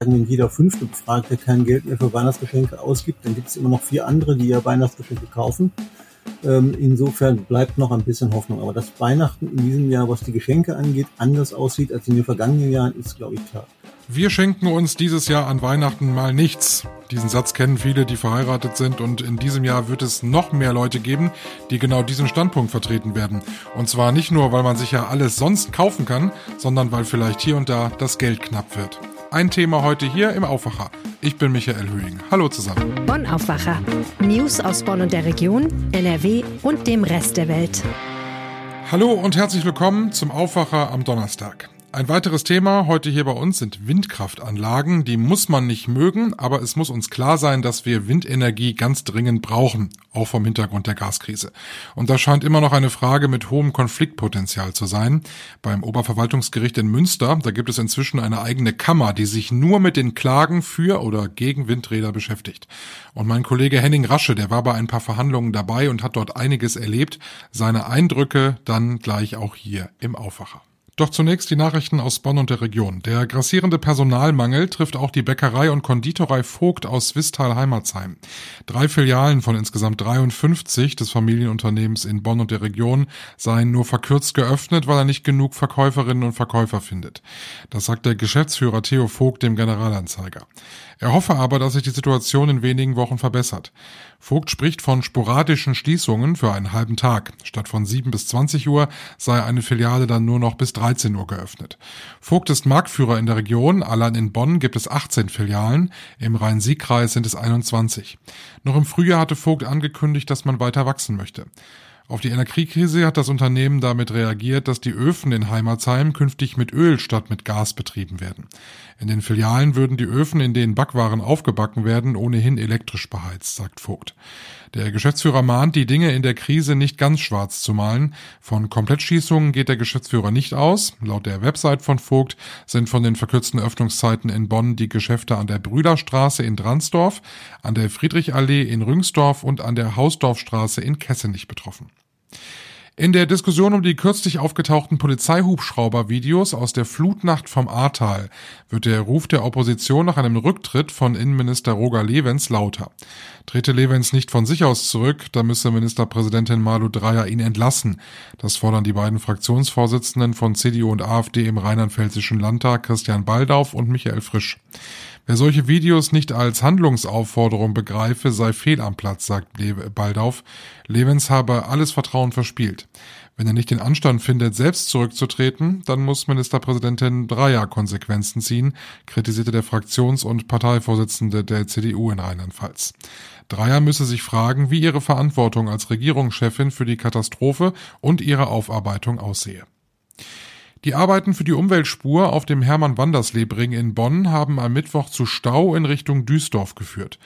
wenn jeder fünfte Befragte kein Geld mehr für Weihnachtsgeschenke ausgibt, dann gibt es immer noch vier andere, die ja Weihnachtsgeschenke kaufen. Ähm, insofern bleibt noch ein bisschen Hoffnung. Aber dass Weihnachten in diesem Jahr, was die Geschenke angeht, anders aussieht als in den vergangenen Jahren, ist, glaube ich, klar. Wir schenken uns dieses Jahr an Weihnachten mal nichts. Diesen Satz kennen viele, die verheiratet sind und in diesem Jahr wird es noch mehr Leute geben, die genau diesen Standpunkt vertreten werden. Und zwar nicht nur, weil man sich ja alles sonst kaufen kann, sondern weil vielleicht hier und da das Geld knapp wird. Ein Thema heute hier im Aufwacher. Ich bin Michael Höhing. Hallo zusammen. Bonn Aufwacher. News aus Bonn und der Region, NRW und dem Rest der Welt. Hallo und herzlich willkommen zum Aufwacher am Donnerstag. Ein weiteres Thema heute hier bei uns sind Windkraftanlagen. Die muss man nicht mögen, aber es muss uns klar sein, dass wir Windenergie ganz dringend brauchen, auch vom Hintergrund der Gaskrise. Und das scheint immer noch eine Frage mit hohem Konfliktpotenzial zu sein. Beim Oberverwaltungsgericht in Münster, da gibt es inzwischen eine eigene Kammer, die sich nur mit den Klagen für oder gegen Windräder beschäftigt. Und mein Kollege Henning Rasche, der war bei ein paar Verhandlungen dabei und hat dort einiges erlebt. Seine Eindrücke dann gleich auch hier im Aufwacher. Doch zunächst die Nachrichten aus Bonn und der Region. Der grassierende Personalmangel trifft auch die Bäckerei und Konditorei Vogt aus Wistal-Heimatsheim. Drei Filialen von insgesamt 53 des Familienunternehmens in Bonn und der Region seien nur verkürzt geöffnet, weil er nicht genug Verkäuferinnen und Verkäufer findet. Das sagt der Geschäftsführer Theo Vogt dem Generalanzeiger. Er hoffe aber, dass sich die Situation in wenigen Wochen verbessert. Vogt spricht von sporadischen Schließungen für einen halben Tag. Statt von 7 bis 20 Uhr sei eine Filiale dann nur noch bis 13 Uhr geöffnet. Vogt ist Marktführer in der Region. Allein in Bonn gibt es 18 Filialen. Im Rhein-Sieg-Kreis sind es 21. Noch im Frühjahr hatte Vogt angekündigt, dass man weiter wachsen möchte. Auf die Energiekrise hat das Unternehmen damit reagiert, dass die Öfen in Heimatsheim künftig mit Öl statt mit Gas betrieben werden. In den Filialen würden die Öfen, in denen Backwaren aufgebacken werden, ohnehin elektrisch beheizt, sagt Vogt. Der Geschäftsführer mahnt, die Dinge in der Krise nicht ganz schwarz zu malen. Von Komplettschießungen geht der Geschäftsführer nicht aus. Laut der Website von Vogt sind von den verkürzten Öffnungszeiten in Bonn die Geschäfte an der Brüderstraße in Dransdorf, an der Friedrichallee in Rüngsdorf und an der Hausdorfstraße in Kessenich betroffen. In der Diskussion um die kürzlich aufgetauchten Polizeihubschrauber-Videos aus der Flutnacht vom Ahrtal wird der Ruf der Opposition nach einem Rücktritt von Innenminister Roger Levens lauter. Trete Levens nicht von sich aus zurück, da müsse Ministerpräsidentin Malu Dreyer ihn entlassen. Das fordern die beiden Fraktionsvorsitzenden von CDU und AfD im Rheinland-Pfälzischen Landtag, Christian Baldauf und Michael Frisch. Wer solche Videos nicht als Handlungsaufforderung begreife, sei fehl am Platz, sagt Baldauf. Levens habe alles Vertrauen verspielt. Wenn er nicht den Anstand findet, selbst zurückzutreten, dann muss Ministerpräsidentin Breyer Konsequenzen ziehen, kritisierte der Fraktions- und Parteivorsitzende der CDU in Rheinland-Pfalz. Dreyer müsse sich fragen, wie ihre Verantwortung als Regierungschefin für die Katastrophe und ihre Aufarbeitung aussehe. Die Arbeiten für die Umweltspur auf dem Hermann-Wandersleb-Ring in Bonn haben am Mittwoch zu Stau in Richtung Duisdorf geführt.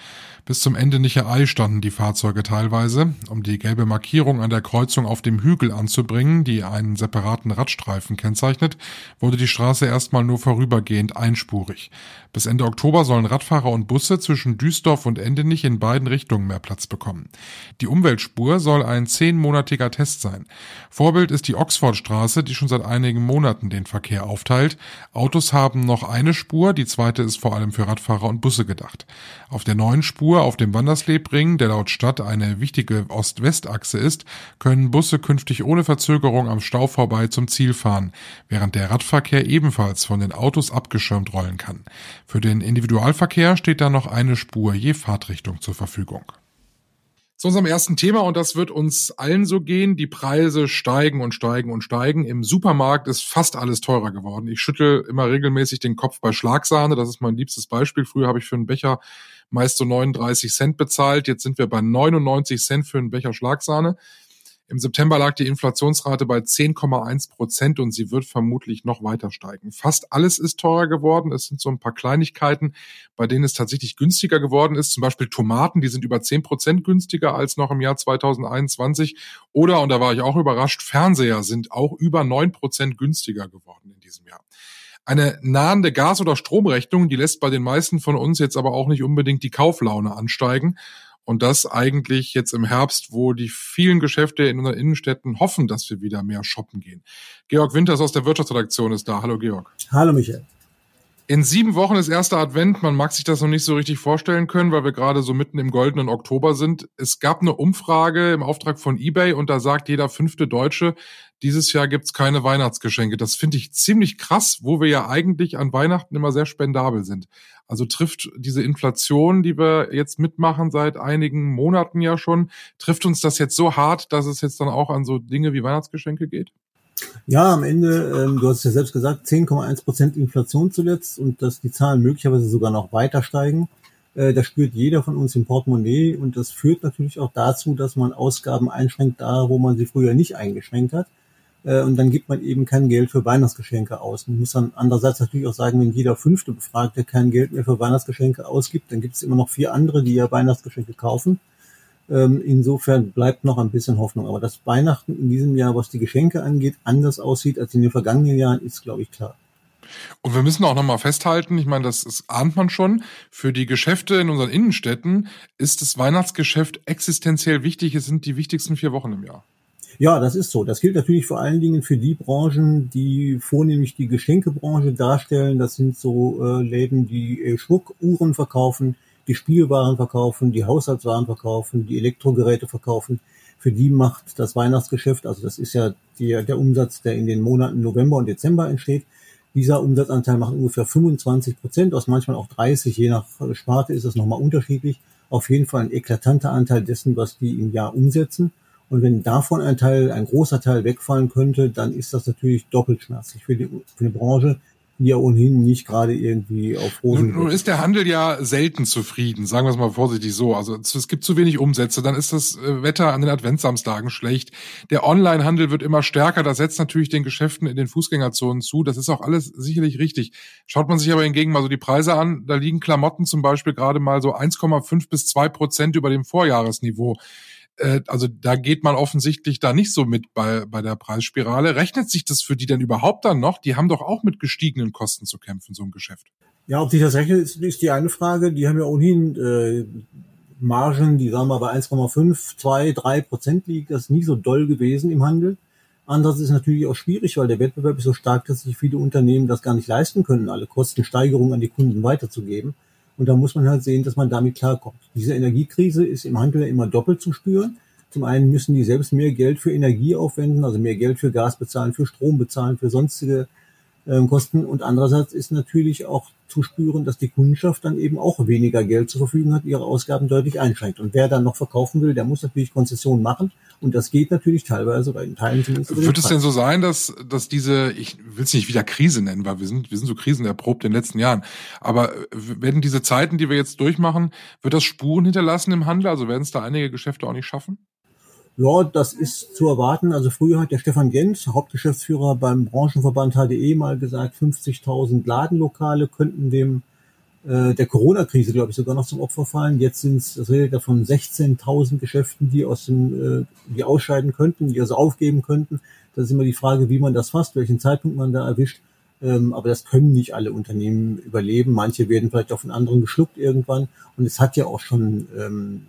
Bis zum Ende Nicher Ei standen die Fahrzeuge teilweise. Um die gelbe Markierung an der Kreuzung auf dem Hügel anzubringen, die einen separaten Radstreifen kennzeichnet, wurde die Straße erstmal nur vorübergehend einspurig. Bis Ende Oktober sollen Radfahrer und Busse zwischen Duisdorf und Endenich in beiden Richtungen mehr Platz bekommen. Die Umweltspur soll ein zehnmonatiger Test sein. Vorbild ist die Oxfordstraße, die schon seit einigen Monaten den Verkehr aufteilt. Autos haben noch eine Spur, die zweite ist vor allem für Radfahrer und Busse gedacht. Auf der neuen Spur Spur auf dem Wanderslebring, der laut Stadt eine wichtige Ost-West-Achse ist, können Busse künftig ohne Verzögerung am Stau vorbei zum Ziel fahren, während der Radverkehr ebenfalls von den Autos abgeschirmt rollen kann. Für den Individualverkehr steht da noch eine Spur je Fahrtrichtung zur Verfügung zu unserem ersten Thema und das wird uns allen so gehen. Die Preise steigen und steigen und steigen. Im Supermarkt ist fast alles teurer geworden. Ich schüttel immer regelmäßig den Kopf bei Schlagsahne. Das ist mein liebstes Beispiel. Früher habe ich für einen Becher meist so 39 Cent bezahlt. Jetzt sind wir bei 99 Cent für einen Becher Schlagsahne. Im September lag die Inflationsrate bei 10,1 Prozent und sie wird vermutlich noch weiter steigen. Fast alles ist teurer geworden. Es sind so ein paar Kleinigkeiten, bei denen es tatsächlich günstiger geworden ist. Zum Beispiel Tomaten, die sind über 10 Prozent günstiger als noch im Jahr 2021. Oder, und da war ich auch überrascht, Fernseher sind auch über 9 Prozent günstiger geworden in diesem Jahr. Eine nahende Gas- oder Stromrechnung, die lässt bei den meisten von uns jetzt aber auch nicht unbedingt die Kauflaune ansteigen. Und das eigentlich jetzt im Herbst, wo die vielen Geschäfte in unseren Innenstädten hoffen, dass wir wieder mehr shoppen gehen. Georg Winters aus der Wirtschaftsredaktion ist da. Hallo Georg. Hallo Michael. In sieben Wochen ist erster Advent. Man mag sich das noch nicht so richtig vorstellen können, weil wir gerade so mitten im goldenen Oktober sind. Es gab eine Umfrage im Auftrag von eBay und da sagt jeder fünfte Deutsche, dieses Jahr gibt's keine Weihnachtsgeschenke. Das finde ich ziemlich krass, wo wir ja eigentlich an Weihnachten immer sehr spendabel sind. Also trifft diese Inflation, die wir jetzt mitmachen seit einigen Monaten ja schon, trifft uns das jetzt so hart, dass es jetzt dann auch an so Dinge wie Weihnachtsgeschenke geht? Ja, am Ende, ähm, du hast ja selbst gesagt, 10,1 Prozent Inflation zuletzt und dass die Zahlen möglicherweise sogar noch weiter steigen. Äh, das spürt jeder von uns im Portemonnaie und das führt natürlich auch dazu, dass man Ausgaben einschränkt da, wo man sie früher nicht eingeschränkt hat. Äh, und dann gibt man eben kein Geld für Weihnachtsgeschenke aus. Man muss dann andererseits natürlich auch sagen, wenn jeder fünfte Befragte kein Geld mehr für Weihnachtsgeschenke ausgibt, dann gibt es immer noch vier andere, die ja Weihnachtsgeschenke kaufen. Ähm, insofern bleibt noch ein bisschen Hoffnung. Aber dass Weihnachten in diesem Jahr, was die Geschenke angeht, anders aussieht als in den vergangenen Jahren, ist, glaube ich, klar. Und wir müssen auch nochmal festhalten, ich meine, das, das ahnt man schon, für die Geschäfte in unseren Innenstädten ist das Weihnachtsgeschäft existenziell wichtig. Es sind die wichtigsten vier Wochen im Jahr. Ja, das ist so. Das gilt natürlich vor allen Dingen für die Branchen, die vornehmlich die Geschenkebranche darstellen. Das sind so äh, Läden, die äh, Schmuckuhren verkaufen, die Spielwaren verkaufen, die Haushaltswaren verkaufen, die Elektrogeräte verkaufen. Für die macht das Weihnachtsgeschäft, also das ist ja die, der Umsatz, der in den Monaten November und Dezember entsteht. Dieser Umsatzanteil macht ungefähr 25 Prozent, aus manchmal auch 30, je nach Sparte ist das nochmal unterschiedlich. Auf jeden Fall ein eklatanter Anteil dessen, was die im Jahr umsetzen. Und wenn davon ein Teil, ein großer Teil wegfallen könnte, dann ist das natürlich doppelt schmerzlich für, die, für eine Branche, ja ohnehin nicht gerade irgendwie auf Rosen. Nun, nun ist der Handel ja selten zufrieden, sagen wir es mal vorsichtig so. Also es gibt zu wenig Umsätze, dann ist das äh, Wetter an den Adventsamstagen schlecht. Der Online-Handel wird immer stärker, das setzt natürlich den Geschäften in den Fußgängerzonen zu. Das ist auch alles sicherlich richtig. Schaut man sich aber hingegen mal so die Preise an, da liegen Klamotten zum Beispiel gerade mal so 1,5 bis 2 Prozent über dem Vorjahresniveau. Äh, also da geht man offensichtlich da nicht so mit bei, bei der Preisspirale. Rechnet sich das für die denn überhaupt dann noch? Die haben doch auch mit gestiegenen Kosten zu kämpfen, so ein Geschäft. Ja, ob sich das rechnet, ist, ist die eine Frage. Die haben ja ohnehin äh, Margen, die sagen wir bei 1,5, 2, 3 Prozent liegt. Das ist nie so doll gewesen im Handel. Andererseits ist es natürlich auch schwierig, weil der Wettbewerb ist so stark, dass sich viele Unternehmen das gar nicht leisten können, alle Kostensteigerungen an die Kunden weiterzugeben. Und da muss man halt sehen, dass man damit klarkommt. Diese Energiekrise ist im Handel immer doppelt zu spüren. Zum einen müssen die selbst mehr Geld für Energie aufwenden, also mehr Geld für Gas bezahlen, für Strom bezahlen, für sonstige Kosten. Und andererseits ist natürlich auch zu spüren, dass die Kundschaft dann eben auch weniger Geld zur Verfügung hat, ihre Ausgaben deutlich einschränkt. Und wer dann noch verkaufen will, der muss natürlich Konzessionen machen. Und das geht natürlich teilweise bei den Teilen zumindest. Wird es denn so sein, dass, dass diese, ich will es nicht wieder Krise nennen, weil wir sind, wir sind so krisenerprobt in den letzten Jahren. Aber werden diese Zeiten, die wir jetzt durchmachen, wird das Spuren hinterlassen im Handel? Also werden es da einige Geschäfte auch nicht schaffen? Ja, das ist zu erwarten. Also früher hat der Stefan Jens, Hauptgeschäftsführer beim Branchenverband HDE, mal gesagt, 50.000 Ladenlokale könnten dem äh, der Corona-Krise, glaube ich, sogar noch zum Opfer fallen. Jetzt sind es, das redet davon 16.000 Geschäften, die aus dem, äh, die ausscheiden könnten, die also aufgeben könnten. Das ist immer die Frage, wie man das fasst, welchen Zeitpunkt man da erwischt. Ähm, aber das können nicht alle Unternehmen überleben. Manche werden vielleicht auch von anderen geschluckt irgendwann. Und es hat ja auch schon ähm,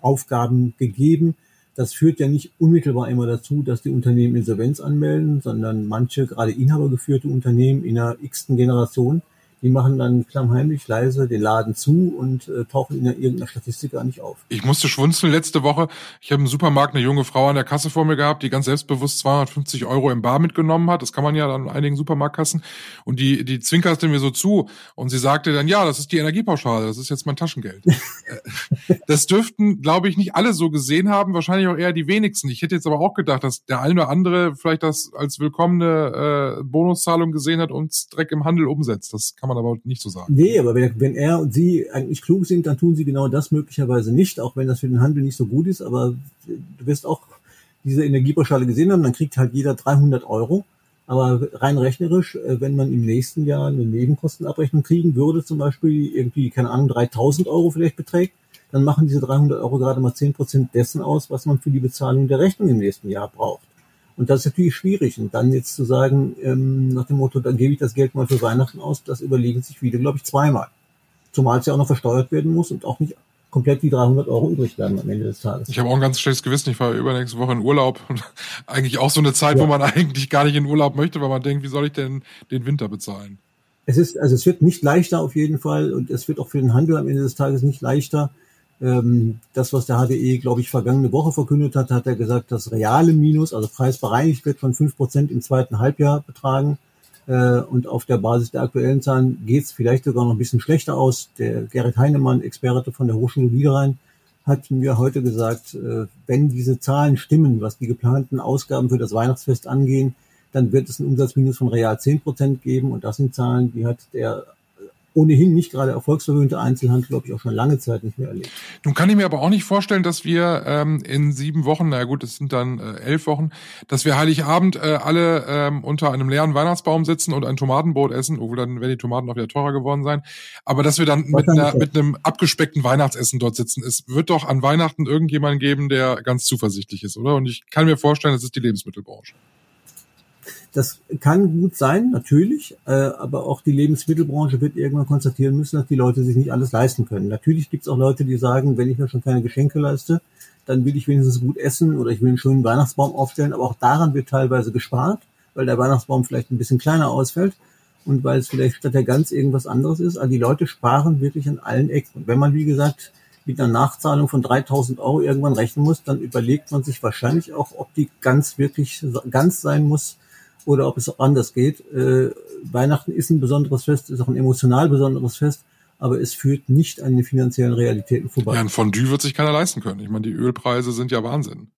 Aufgaben gegeben, das führt ja nicht unmittelbar immer dazu, dass die Unternehmen Insolvenz anmelden, sondern manche, gerade inhabergeführte Unternehmen in der x-ten Generation, die machen dann klammheimlich leise den Laden zu und äh, tauchen in irgendeiner Statistik gar nicht auf. Ich musste schwunzeln letzte Woche. Ich habe im Supermarkt eine junge Frau an der Kasse vor mir gehabt, die ganz selbstbewusst 250 Euro im Bar mitgenommen hat. Das kann man ja an einigen Supermarktkassen. Und die, die zwinkerte mir so zu und sie sagte dann, ja, das ist die Energiepauschale, das ist jetzt mein Taschengeld. Das dürften, glaube ich, nicht alle so gesehen haben, wahrscheinlich auch eher die wenigsten. Ich hätte jetzt aber auch gedacht, dass der eine oder andere vielleicht das als willkommene äh, Bonuszahlung gesehen hat und Dreck im Handel umsetzt. Das kann man aber nicht so sagen. Nee, aber wenn, wenn er und sie eigentlich klug sind, dann tun sie genau das möglicherweise nicht, auch wenn das für den Handel nicht so gut ist. Aber du wirst auch diese Energiepauschale gesehen haben, dann kriegt halt jeder 300 Euro. Aber rein rechnerisch, äh, wenn man im nächsten Jahr eine Nebenkostenabrechnung kriegen würde, zum Beispiel irgendwie, keine Ahnung, 3000 Euro vielleicht beträgt, dann machen diese 300 Euro gerade mal 10 Prozent dessen aus, was man für die Bezahlung der Rechnung im nächsten Jahr braucht. Und das ist natürlich schwierig. Und dann jetzt zu sagen, ähm, nach dem Motto, dann gebe ich das Geld mal für Weihnachten aus, das überlegen sich viele, glaube ich, zweimal. Zumal es ja auch noch versteuert werden muss und auch nicht komplett die 300 Euro übrig bleiben am Ende des Tages. Ich habe auch ein ganz schlechtes Gewissen. Ich war übernächste Woche in Urlaub. eigentlich auch so eine Zeit, ja. wo man eigentlich gar nicht in Urlaub möchte, weil man denkt, wie soll ich denn den Winter bezahlen? Es ist, also es wird nicht leichter auf jeden Fall und es wird auch für den Handel am Ende des Tages nicht leichter. Ähm, das, was der HDE, glaube ich, vergangene Woche verkündet hat, hat er gesagt, das reale Minus, also preisbereinigt wird von fünf Prozent im zweiten Halbjahr betragen. Äh, und auf der Basis der aktuellen Zahlen geht es vielleicht sogar noch ein bisschen schlechter aus. Der Gerrit Heinemann, Experte von der Hochschule Niederrhein, hat mir heute gesagt, äh, wenn diese Zahlen stimmen, was die geplanten Ausgaben für das Weihnachtsfest angehen, dann wird es einen Umsatzminus von real zehn Prozent geben. Und das sind Zahlen, die hat der ohnehin nicht gerade erfolgsverwöhnte Einzelhandel, glaube ich, auch schon lange Zeit nicht mehr erlebt. Nun kann ich mir aber auch nicht vorstellen, dass wir ähm, in sieben Wochen, na gut, es sind dann äh, elf Wochen, dass wir Heiligabend äh, alle ähm, unter einem leeren Weihnachtsbaum sitzen und ein Tomatenbrot essen, obwohl dann werden die Tomaten auch wieder teurer geworden sein, aber dass wir dann mit, einer, mit einem abgespeckten Weihnachtsessen dort sitzen. Es wird doch an Weihnachten irgendjemanden geben, der ganz zuversichtlich ist, oder? Und ich kann mir vorstellen, das ist die Lebensmittelbranche. Das kann gut sein, natürlich, äh, aber auch die Lebensmittelbranche wird irgendwann konstatieren müssen, dass die Leute sich nicht alles leisten können. Natürlich gibt es auch Leute, die sagen, wenn ich mir schon keine Geschenke leiste, dann will ich wenigstens gut essen oder ich will einen schönen Weihnachtsbaum aufstellen, aber auch daran wird teilweise gespart, weil der Weihnachtsbaum vielleicht ein bisschen kleiner ausfällt und weil es vielleicht statt der Gans irgendwas anderes ist. Also die Leute sparen wirklich an allen Ecken. Und wenn man, wie gesagt, mit einer Nachzahlung von 3000 Euro irgendwann rechnen muss, dann überlegt man sich wahrscheinlich auch, ob die Gans wirklich ganz sein muss, oder ob es auch anders geht. Äh, Weihnachten ist ein besonderes Fest, ist auch ein emotional besonderes Fest, aber es führt nicht an den finanziellen Realitäten vorbei. Ja, ein Fondue wird sich keiner leisten können. Ich meine, die Ölpreise sind ja Wahnsinn.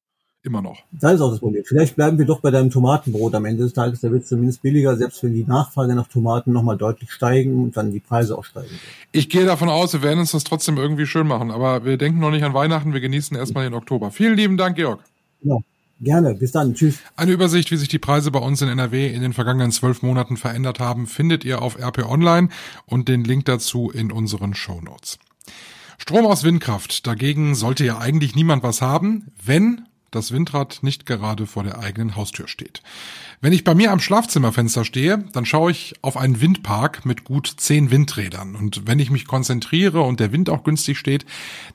Immer noch. Das ist auch das Problem. Vielleicht bleiben wir doch bei deinem Tomatenbrot am Ende des Tages. Da wird es zumindest billiger, selbst wenn die Nachfrage nach Tomaten nochmal deutlich steigen und dann die Preise auch steigen. Ich gehe davon aus, wir werden uns das trotzdem irgendwie schön machen. Aber wir denken noch nicht an Weihnachten. Wir genießen erstmal den Oktober. Vielen lieben Dank, Georg. Ja. Gerne, bis dann. Tschüss. Eine Übersicht, wie sich die Preise bei uns in NRW in den vergangenen zwölf Monaten verändert haben, findet ihr auf RP Online und den Link dazu in unseren Show. Strom aus Windkraft. Dagegen sollte ja eigentlich niemand was haben, wenn das Windrad nicht gerade vor der eigenen Haustür steht. Wenn ich bei mir am Schlafzimmerfenster stehe, dann schaue ich auf einen Windpark mit gut zehn Windrädern. Und wenn ich mich konzentriere und der Wind auch günstig steht,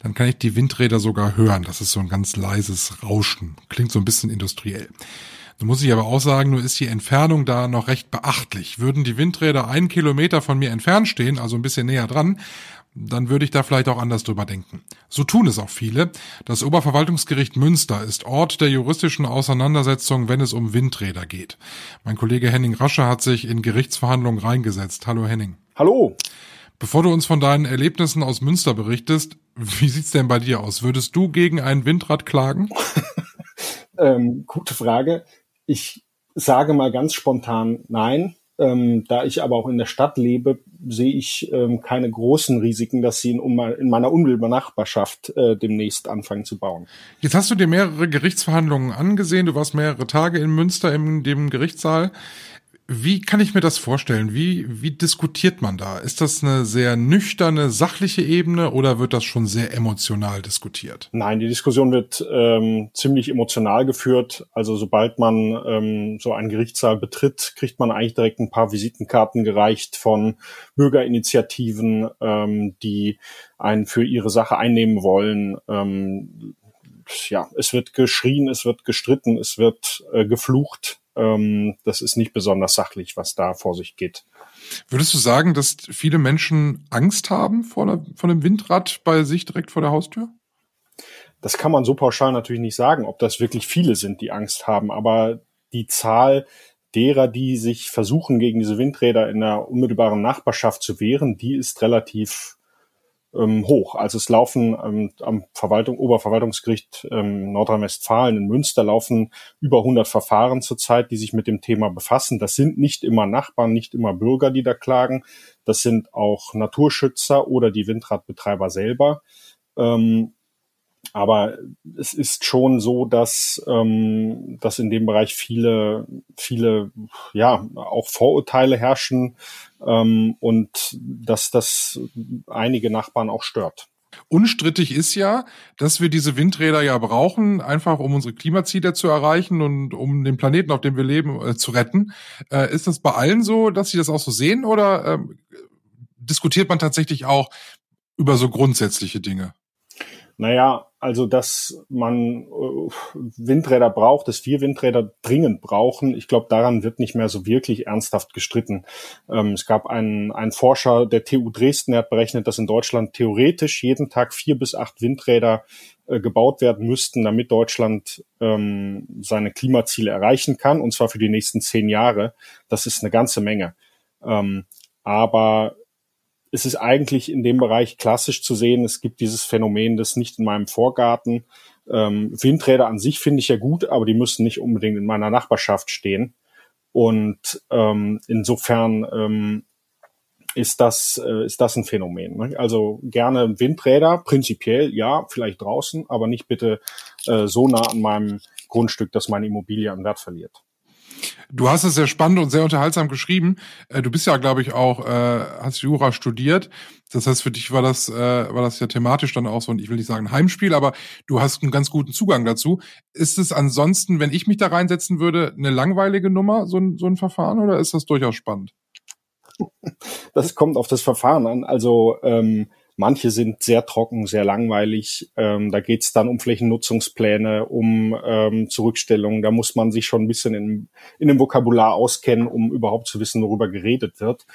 dann kann ich die Windräder sogar hören. Das ist so ein ganz leises Rauschen. Klingt so ein bisschen industriell. Da muss ich aber auch sagen, nur ist die Entfernung da noch recht beachtlich. Würden die Windräder einen Kilometer von mir entfernt stehen, also ein bisschen näher dran, dann würde ich da vielleicht auch anders drüber denken. So tun es auch viele. Das Oberverwaltungsgericht Münster ist Ort der juristischen Auseinandersetzung, wenn es um Windräder geht. Mein Kollege Henning Rasche hat sich in Gerichtsverhandlungen reingesetzt. Hallo Henning. Hallo. Bevor du uns von deinen Erlebnissen aus Münster berichtest, wie sieht's denn bei dir aus? Würdest du gegen ein Windrad klagen? ähm, gute Frage. Ich sage mal ganz spontan nein. Ähm, da ich aber auch in der Stadt lebe, sehe ich ähm, keine großen Risiken, dass sie in, in meiner unmittelbaren Nachbarschaft äh, demnächst anfangen zu bauen. Jetzt hast du dir mehrere Gerichtsverhandlungen angesehen. Du warst mehrere Tage in Münster in dem Gerichtssaal. Wie kann ich mir das vorstellen? Wie, wie diskutiert man da? Ist das eine sehr nüchterne, sachliche Ebene oder wird das schon sehr emotional diskutiert? Nein, die Diskussion wird ähm, ziemlich emotional geführt. Also sobald man ähm, so einen Gerichtssaal betritt, kriegt man eigentlich direkt ein paar Visitenkarten gereicht von Bürgerinitiativen, ähm, die einen für ihre Sache einnehmen wollen. Ähm, ja, es wird geschrien, es wird gestritten, es wird äh, geflucht ähm, das ist nicht besonders sachlich, was da vor sich geht. Würdest du sagen, dass viele Menschen Angst haben vor, der, vor dem Windrad bei sich direkt vor der Haustür? Das kann man so pauschal natürlich nicht sagen, ob das wirklich viele sind, die Angst haben, aber die Zahl derer, die sich versuchen, gegen diese Windräder in der unmittelbaren Nachbarschaft zu wehren, die ist relativ ähm, hoch. Also es laufen ähm, am Verwaltung, Oberverwaltungsgericht ähm, Nordrhein-Westfalen in Münster laufen über 100 Verfahren zurzeit, die sich mit dem Thema befassen. Das sind nicht immer Nachbarn, nicht immer Bürger, die da klagen. Das sind auch Naturschützer oder die Windradbetreiber selber. Ähm, aber es ist schon so, dass, ähm, dass in dem Bereich viele, viele, ja, auch Vorurteile herrschen ähm, und dass das einige Nachbarn auch stört. Unstrittig ist ja, dass wir diese Windräder ja brauchen, einfach um unsere Klimaziele zu erreichen und um den Planeten, auf dem wir leben, äh, zu retten. Äh, ist das bei allen so, dass sie das auch so sehen oder äh, diskutiert man tatsächlich auch über so grundsätzliche Dinge? Naja, also dass man äh, Windräder braucht, dass wir Windräder dringend brauchen, ich glaube, daran wird nicht mehr so wirklich ernsthaft gestritten. Ähm, es gab einen, einen Forscher der TU Dresden, der hat berechnet, dass in Deutschland theoretisch jeden Tag vier bis acht Windräder äh, gebaut werden müssten, damit Deutschland ähm, seine Klimaziele erreichen kann, und zwar für die nächsten zehn Jahre. Das ist eine ganze Menge. Ähm, aber es ist eigentlich in dem Bereich klassisch zu sehen, es gibt dieses Phänomen das nicht in meinem Vorgarten. Ähm, Windräder an sich finde ich ja gut, aber die müssen nicht unbedingt in meiner Nachbarschaft stehen. Und ähm, insofern ähm, ist das, äh, ist das ein Phänomen. Ne? Also gerne Windräder, prinzipiell ja, vielleicht draußen, aber nicht bitte äh, so nah an meinem Grundstück, dass meine Immobilie an Wert verliert. Du hast es sehr spannend und sehr unterhaltsam geschrieben. Äh, du bist ja, glaube ich, auch, äh, hast Jura studiert. Das heißt, für dich war das, äh, war das ja thematisch dann auch so, und ich will nicht sagen Heimspiel, aber du hast einen ganz guten Zugang dazu. Ist es ansonsten, wenn ich mich da reinsetzen würde, eine langweilige Nummer, so ein, so ein Verfahren, oder ist das durchaus spannend? Das kommt auf das Verfahren an. Also ähm, Manche sind sehr trocken, sehr langweilig. Ähm, da geht es dann um Flächennutzungspläne, um ähm, Zurückstellungen. Da muss man sich schon ein bisschen in, in dem Vokabular auskennen, um überhaupt zu wissen, worüber geredet wird.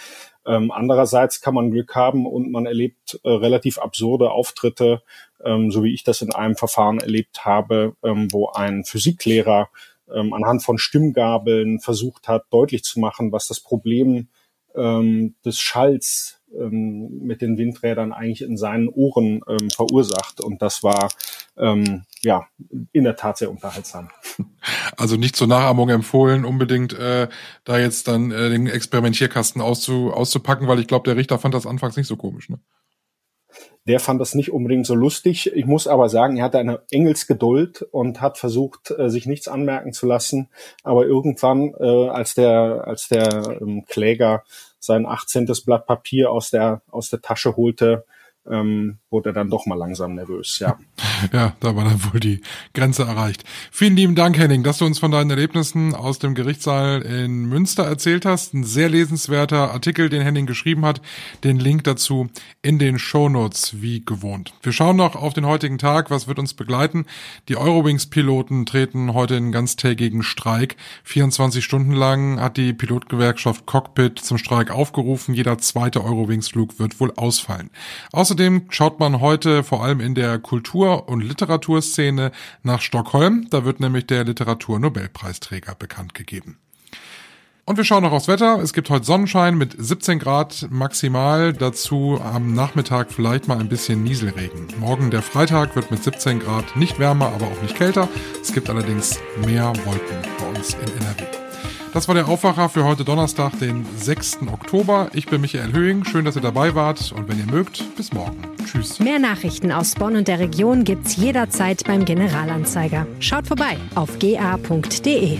Ähm, andererseits kann man Glück haben und man erlebt äh, relativ absurde Auftritte, ähm, so wie ich das in einem Verfahren erlebt habe, ähm, wo ein Physiklehrer ähm, anhand von Stimmgabeln versucht hat, deutlich zu machen, was das Problem ähm, des Schalls ähm, mit den Windrädern eigentlich in seinen Ohren ähm, verursacht. Und das war ähm, ja in der Tat sehr unterhaltsam. Also nicht zur Nachahmung empfohlen, unbedingt äh, da jetzt dann äh, den Experimentierkasten auszu, auszupacken, weil ich glaube, der Richter fand das anfangs nicht so komisch. Ne? Der fand das nicht unbedingt so lustig. Ich muss aber sagen, er hatte eine Engelsgeduld und hat versucht, äh, sich nichts anmerken zu lassen. Aber irgendwann, äh, als der, als der ähm, Kläger sein 18. Blatt Papier aus der, aus der Tasche holte, ähm, wurde er dann doch mal langsam nervös, ja. ja, da war dann wohl die Grenze erreicht. Vielen lieben Dank, Henning, dass du uns von deinen Erlebnissen aus dem Gerichtssaal in Münster erzählt hast. Ein sehr lesenswerter Artikel, den Henning geschrieben hat. Den Link dazu in den Shownotes, wie gewohnt. Wir schauen noch auf den heutigen Tag. Was wird uns begleiten? Die Eurowings-Piloten treten heute in ganztägigen Streik. 24 Stunden lang hat die Pilotgewerkschaft Cockpit zum Streik aufgerufen. Jeder zweite Eurowings-Flug wird wohl ausfallen. Außerdem schaut man heute vor allem in der Kultur- und Literaturszene nach Stockholm. Da wird nämlich der Literaturnobelpreisträger bekannt gegeben. Und wir schauen noch aufs Wetter. Es gibt heute Sonnenschein mit 17 Grad maximal. Dazu am Nachmittag vielleicht mal ein bisschen Nieselregen. Morgen der Freitag wird mit 17 Grad nicht wärmer, aber auch nicht kälter. Es gibt allerdings mehr Wolken bei uns in NRW. Das war der Aufwacher für heute Donnerstag, den 6. Oktober. Ich bin Michael Höhing. Schön, dass ihr dabei wart. Und wenn ihr mögt, bis morgen. Tschüss. Mehr Nachrichten aus Bonn und der Region gibt's jederzeit beim Generalanzeiger. Schaut vorbei auf ga.de.